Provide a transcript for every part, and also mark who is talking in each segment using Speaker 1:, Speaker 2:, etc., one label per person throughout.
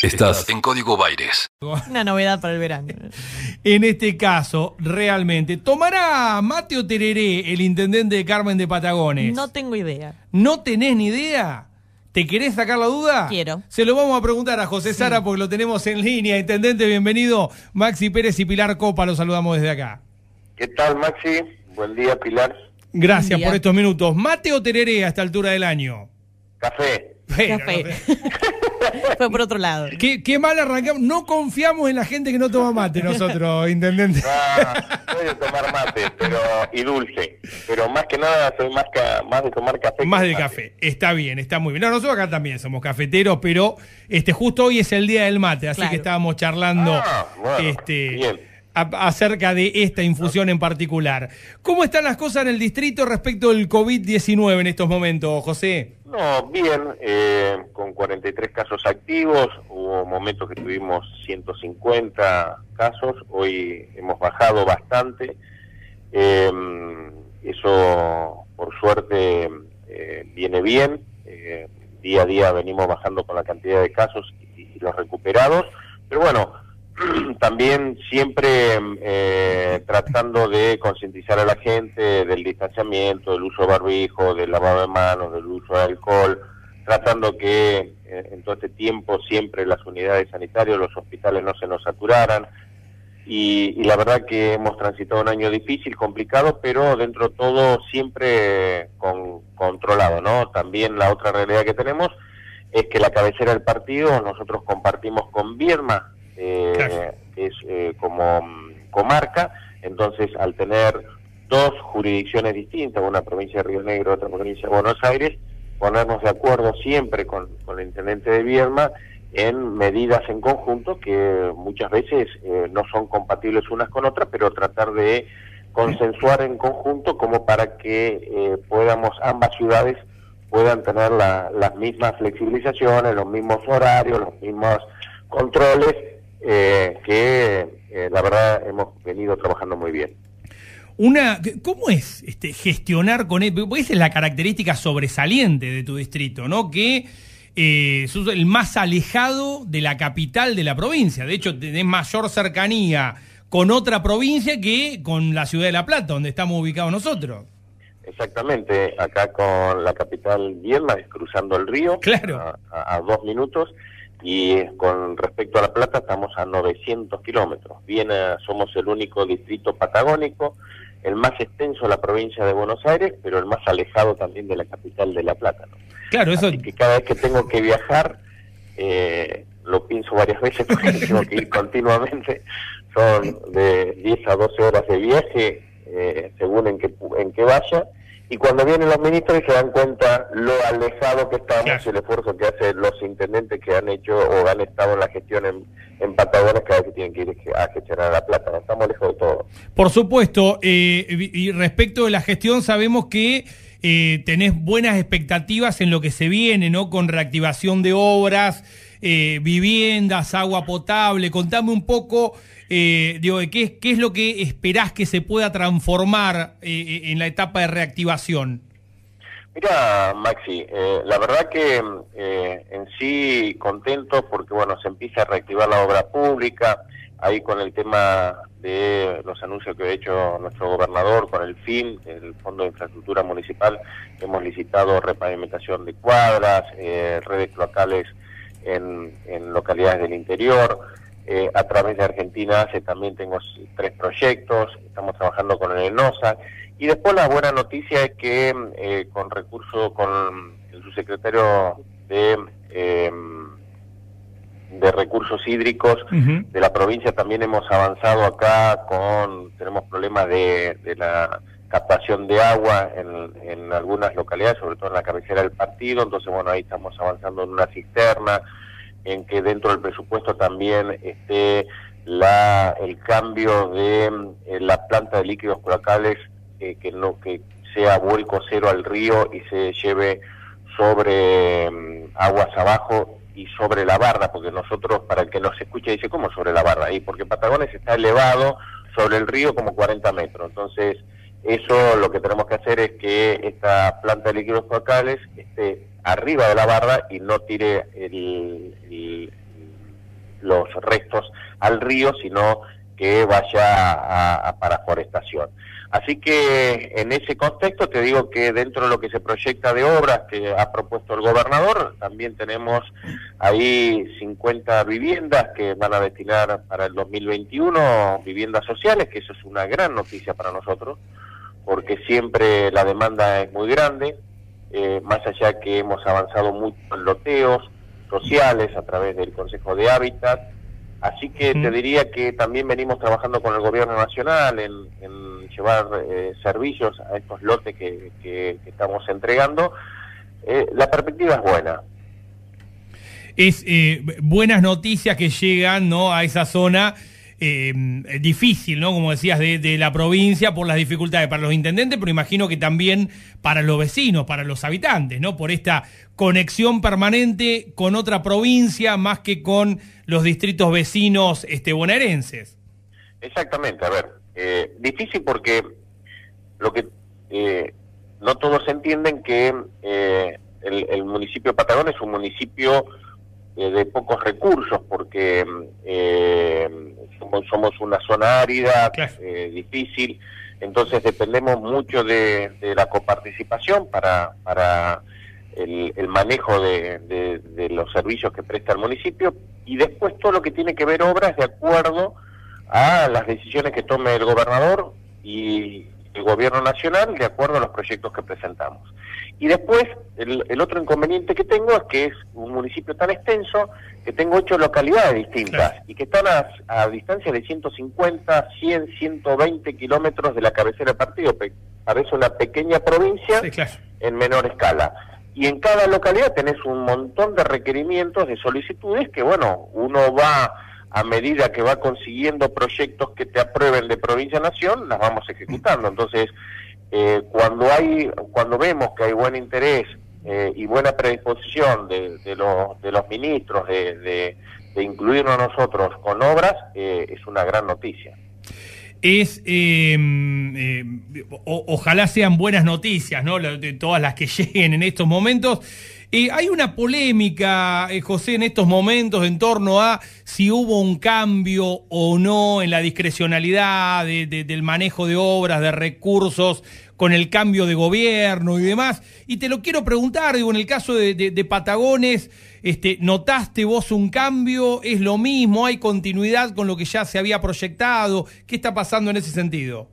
Speaker 1: Estás en Código Baires.
Speaker 2: Una novedad para el verano.
Speaker 3: En este caso, realmente, ¿tomará Mateo Tereré, el intendente de Carmen de Patagones?
Speaker 2: No tengo idea.
Speaker 3: ¿No tenés ni idea? ¿Te querés sacar la duda?
Speaker 2: Quiero.
Speaker 3: Se lo vamos a preguntar a José Sara porque lo tenemos en línea. Intendente, bienvenido. Maxi Pérez y Pilar Copa, los saludamos desde acá.
Speaker 4: ¿Qué tal, Maxi? Buen día, Pilar.
Speaker 3: Gracias
Speaker 2: día.
Speaker 3: por estos minutos. ¿Mateo Tereré a esta altura del año?
Speaker 4: Café.
Speaker 3: Pero,
Speaker 2: Café.
Speaker 3: no sé.
Speaker 2: Fue por otro lado.
Speaker 3: ¿Qué, qué mal arrancamos. No confiamos en la gente que no toma mate nosotros, intendente.
Speaker 4: Ah, soy de tomar mate pero y dulce. Pero más que nada soy más, ca- más de tomar café.
Speaker 3: Más de
Speaker 4: mate.
Speaker 3: café. Está bien, está muy bien. No, nosotros acá también somos cafeteros, pero este justo hoy es el día del mate, así
Speaker 2: Claro.
Speaker 3: que estábamos charlando
Speaker 4: Ah, bueno,
Speaker 3: este,
Speaker 4: bien.
Speaker 3: Acerca de esta infusión en particular. ¿Cómo están las cosas en el distrito respecto del COVID-19 en estos momentos, José?
Speaker 4: No, bien, eh, con 43 casos activos, hubo momentos que tuvimos 150 casos, hoy hemos bajado bastante, Eh, eso por suerte eh, viene bien, Eh, día a día venimos bajando con la cantidad de casos y los recuperados, pero bueno, también siempre eh, tratando de concientizar a la gente del distanciamiento, del uso de barbijo, del lavado de manos, del uso de alcohol, tratando que eh, en todo este tiempo siempre las unidades sanitarias, los hospitales no se nos saturaran. Y, y la verdad que hemos transitado un año difícil, complicado, pero dentro de todo siempre con, controlado, ¿no? También la otra realidad que tenemos es que la cabecera del partido nosotros compartimos con Vierma, eh, es eh, como mm, comarca, entonces al tener dos jurisdicciones distintas, una provincia de Río Negro, otra provincia de Buenos Aires, ponernos de acuerdo siempre con, con el intendente de Vierma en medidas en conjunto que muchas veces eh, no son compatibles unas con otras, pero tratar de consensuar en conjunto como para que eh, podamos ambas ciudades puedan tener la- las mismas flexibilizaciones, los mismos horarios, los mismos controles eh, que eh, la verdad hemos venido trabajando muy bien.
Speaker 3: Una, ¿Cómo es este, gestionar con él? Porque esa es la característica sobresaliente de tu distrito, ¿no? Que eh, sos el más alejado de la capital de la provincia. De hecho, tenés mayor cercanía con otra provincia que con la ciudad de La Plata, donde estamos ubicados nosotros.
Speaker 4: Exactamente, acá con la capital Vierma, es cruzando el río,
Speaker 3: Claro.
Speaker 4: a, a- a dos minutos, y con respecto a La Plata estamos a 900 kilómetros. Bien, somos el único distrito patagónico, el más extenso de la provincia de Buenos Aires, pero el más alejado también de la capital de La Plata. ¿no?
Speaker 3: Claro, eso.
Speaker 4: Así que cada vez que tengo que viajar, eh, lo pienso varias veces porque tengo que ir continuamente. Son de 10 a 12 horas de viaje, eh, según en que, pu- en que vaya. Y cuando vienen los ministros se dan cuenta lo alejado que estamos y el esfuerzo que hacen los intendentes que han hecho o han estado en la gestión en, en Patagones cada vez que tienen que ir a gestionar La Plata. Estamos lejos de todo.
Speaker 3: Por supuesto, eh, y respecto de la gestión, sabemos que eh, tenés buenas expectativas en lo que se viene, ¿no? Con reactivación de obras, eh, viviendas, agua potable. Contame un poco, eh, digo, qué, qué es lo que esperás que se pueda transformar eh, en la etapa de reactivación.
Speaker 4: Mira, Maxi, eh, la verdad que eh, en sí contento porque bueno se empieza a reactivar la obra pública, ahí con el tema de los anuncios que ha hecho nuestro gobernador con el FIN, el Fondo de Infraestructura Municipal, hemos licitado repavimentación de cuadras, eh, redes cloacales en, en localidades del interior. Eh, a través de Argentina hace también tengo tres proyectos, estamos trabajando con el ENOSA. Y después la buena noticia es que eh, con recurso, con el subsecretario de, eh, de Recursos Hídricos de la provincia también hemos avanzado acá con, tenemos problemas de, de la captación de agua en, algunas localidades, sobre todo en la cabecera del partido, entonces bueno, ahí estamos avanzando en una cisterna, en que dentro del presupuesto también esté la, el cambio de eh, la planta de líquidos cloacales, eh, que no que sea vuelco cero al río y se lleve sobre mm, aguas abajo y sobre la barra, porque nosotros, para el que nos escuche, dice, ¿cómo sobre la barra? Y porque Patagones está elevado sobre el río como 40 metros. Entonces, eso lo que tenemos que hacer es que esta planta de líquidos focales esté arriba de la barra y no tire el, los restos al río, sino que vaya a, a para forestación. Así que en ese contexto te digo que dentro de lo que se proyecta de obras que ha propuesto el gobernador, también tenemos ahí 50 viviendas que van a destinar para el 2021, viviendas sociales, que eso es una gran noticia para nosotros, porque siempre la demanda es muy grande, eh, más allá que hemos avanzado mucho en loteos sociales a través del Consejo de Hábitat, Así que te diría que también venimos trabajando con el gobierno nacional en, llevar eh, servicios a estos lotes que, estamos entregando. Eh, la perspectiva es buena.
Speaker 3: Es eh, buenas noticias que llegan ¿no? a esa zona eh, difícil, ¿no? Como decías, de, la provincia por las dificultades para los intendentes, pero imagino que también para los vecinos, para los habitantes, ¿no? Por esta conexión permanente con otra provincia más que con los distritos vecinos este, bonaerenses.
Speaker 4: Exactamente, a ver, eh, difícil porque lo que eh, no todos entienden que eh, el, el, municipio de Patagón es un municipio de pocos recursos porque somos, una zona árida, eh, difícil, entonces dependemos mucho de, la coparticipación para, para el, manejo de, los servicios que presta el municipio y después todo lo que tiene que ver obras de acuerdo a las decisiones que tome el gobernador y el gobierno nacional de acuerdo a los proyectos que presentamos. Y después, el, otro inconveniente que tengo es que es un municipio tan extenso que tengo ocho localidades distintas y que están a, distancia de 150, 100, 120 kilómetros de la cabecera del partido. Parece una pequeña provincia en menor escala. Y en cada localidad tenés un montón de requerimientos, de solicitudes que, bueno, uno va a medida que va consiguiendo proyectos que te aprueben de provincia a nación, las vamos ejecutando. Entonces, eh, cuando hay cuando vemos que hay buen interés eh, y buena predisposición de, de, los, de ministros de, de, incluirnos a nosotros con obras eh, es una gran noticia.
Speaker 3: Es em, ojalá sean buenas noticias no de todas las que lleguen en estos momentos. Hay una polémica, José, en estos momentos en torno a si hubo un cambio o no en la discrecionalidad del manejo de obras, de recursos, con el cambio de gobierno y demás. Y te lo quiero preguntar, digo, en el caso de, Patagones, este, ¿notaste vos un cambio? ¿Es lo mismo? ¿Hay continuidad con lo que ya se había proyectado? ¿Qué está pasando en ese sentido?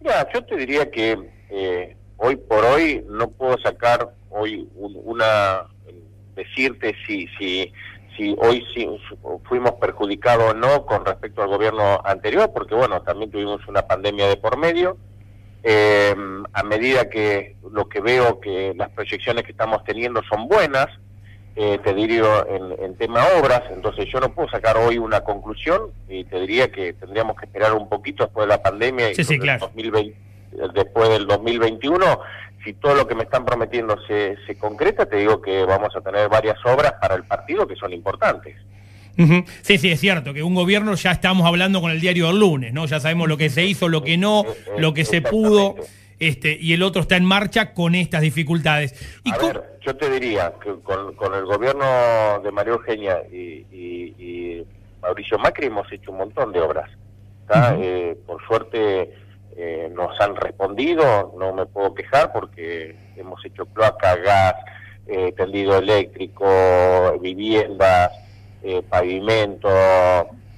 Speaker 4: Mira, yo te diría que eh, hoy por hoy no puedo sacar hoy una decirte si si si hoy si fuimos perjudicados o no con respecto al gobierno anterior porque bueno también tuvimos una pandemia de por medio eh, a medida que lo que veo que las proyecciones que estamos teniendo son buenas eh, te diría en, en tema obras entonces yo no puedo sacar hoy una conclusión y te diría que tendríamos que esperar un poquito después de la pandemia y
Speaker 3: sí, claro.
Speaker 4: 2020 después del 2021 si todo lo que me están prometiendo se, se concreta, te digo que vamos a tener varias obras para el partido que son importantes.
Speaker 3: Sí, sí, es cierto, que un gobierno ya estamos hablando con el diario del lunes, ¿no? Ya sabemos lo que se hizo, lo que no, lo que se pudo, este, y el otro está en marcha con estas dificultades.
Speaker 4: ¿Y a ver, yo te diría que con, con el gobierno de María Eugenia y, y, Mauricio Macri hemos hecho un montón de obras. Eh, por suerte eh, nos han respondido, no me puedo quejar porque hemos hecho cloaca, gas, eh, tendido eléctrico, viviendas, eh, pavimento,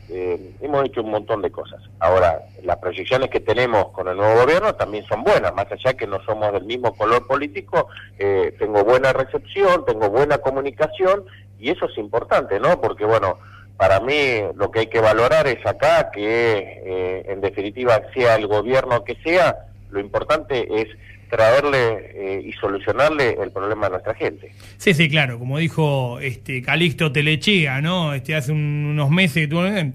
Speaker 4: eh, hemos hecho un montón de cosas. Ahora, las proyecciones que tenemos con el nuevo gobierno también son buenas, más allá que no somos del mismo color político, tengo buena recepción, tengo buena comunicación y eso es importante, ¿no? Porque bueno, para mí lo que hay que valorar es acá que eh, en definitiva sea el gobierno que sea, lo importante es traerle eh, y solucionarle el problema a nuestra gente.
Speaker 3: Sí, sí, claro, como dijo este Calixto Telechea, ¿no? Este hace unos meses, eh,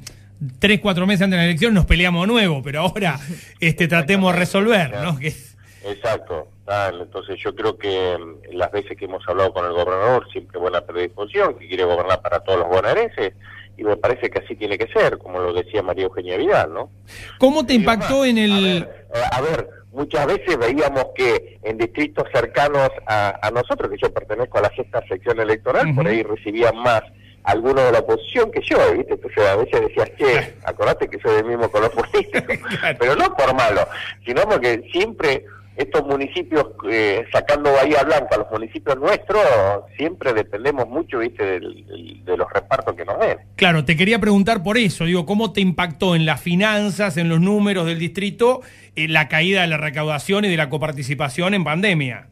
Speaker 3: tres, cuatro meses antes de la elección nos peleamos nuevo, pero ahora este tratemos de resolver, ¿no?
Speaker 4: Exacto. entonces yo creo que mm, las veces que hemos hablado con el gobernador, siempre buena predisposición, que quiere gobernar para todos los bonaerenses, y me parece que así tiene que ser, como lo decía María Eugenia Vidal, ¿no?
Speaker 3: ¿Cómo te impactó en el...?
Speaker 4: Eh, a ver, muchas veces veíamos que en distritos cercanos a, nosotros, que yo pertenezco a la sexta sección electoral, por ahí recibían más alguno de la oposición que yo, ¿viste? Entonces a veces decías, che, acordate que soy del mismo color político. Pero no por malo, sino porque siempre estos municipios, eh, sacando Bahía Blanca, los municipios nuestros, siempre dependemos mucho, ¿viste? Del, del- de los repartos que nos den.
Speaker 3: Claro, te quería preguntar por eso, digo, ¿cómo te impactó en las finanzas, en los números del distrito, eh, la caída de la recaudación y de la coparticipación en pandemia?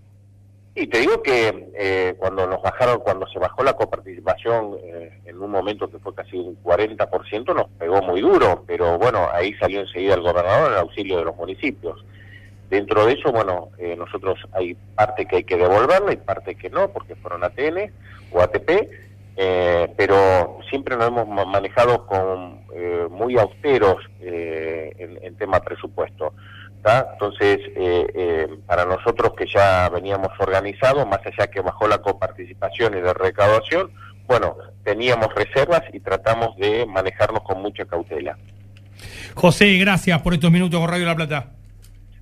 Speaker 4: Y te digo que eh, cuando nos bajaron, cuando se bajó la coparticipación eh, en un momento que fue casi un 40%, nos pegó muy duro, pero bueno, ahí salió enseguida el gobernador en auxilio de los municipios. Dentro de eso, bueno, eh, nosotros hay parte que hay que devolverla y parte que no, porque fueron ATN o ATP, eh, pero siempre nos hemos ma- manejado con eh, muy austeros eh, en, en tema presupuesto. ¿tá? Entonces, para nosotros que ya veníamos organizados, más allá que bajó la coparticipación y de recaudación, bueno, teníamos reservas y tratamos de manejarnos con mucha cautela.
Speaker 3: José, gracias por estos minutos con Radio La Plata.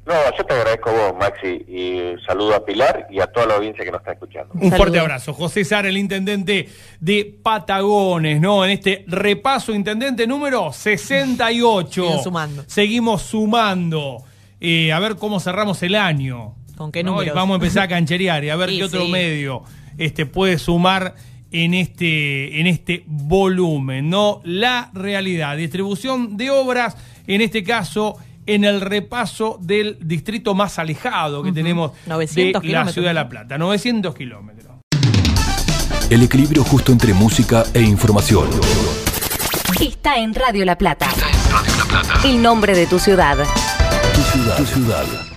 Speaker 4: No, yo te agradezco a vos, Maxi, y saludo a Pilar y a toda la audiencia que nos está escuchando.
Speaker 3: Un
Speaker 2: Saludos.
Speaker 3: fuerte abrazo. José Sara, el intendente de Patagones, ¿no? En este repaso, intendente número 68.
Speaker 2: Siguen sumando.
Speaker 3: Seguimos sumando. Eh, a ver cómo cerramos el año.
Speaker 2: ¿Con qué
Speaker 3: ¿no?
Speaker 2: Números?
Speaker 3: vamos a empezar a cancherear y a ver
Speaker 2: Sí,
Speaker 3: qué otro
Speaker 2: sí.
Speaker 3: medio este, puede sumar en este, en este volumen, ¿no? La realidad, distribución de obras, en este caso, en el repaso del distrito más alejado que tenemos
Speaker 2: 900
Speaker 3: de la ciudad de La Plata, 900 kilómetros.
Speaker 1: El equilibrio justo entre música e información.
Speaker 5: Está en Radio La Plata.
Speaker 1: Radio La Plata.
Speaker 5: El nombre de tu ciudad.
Speaker 1: Tu ciudad. Tu ciudad.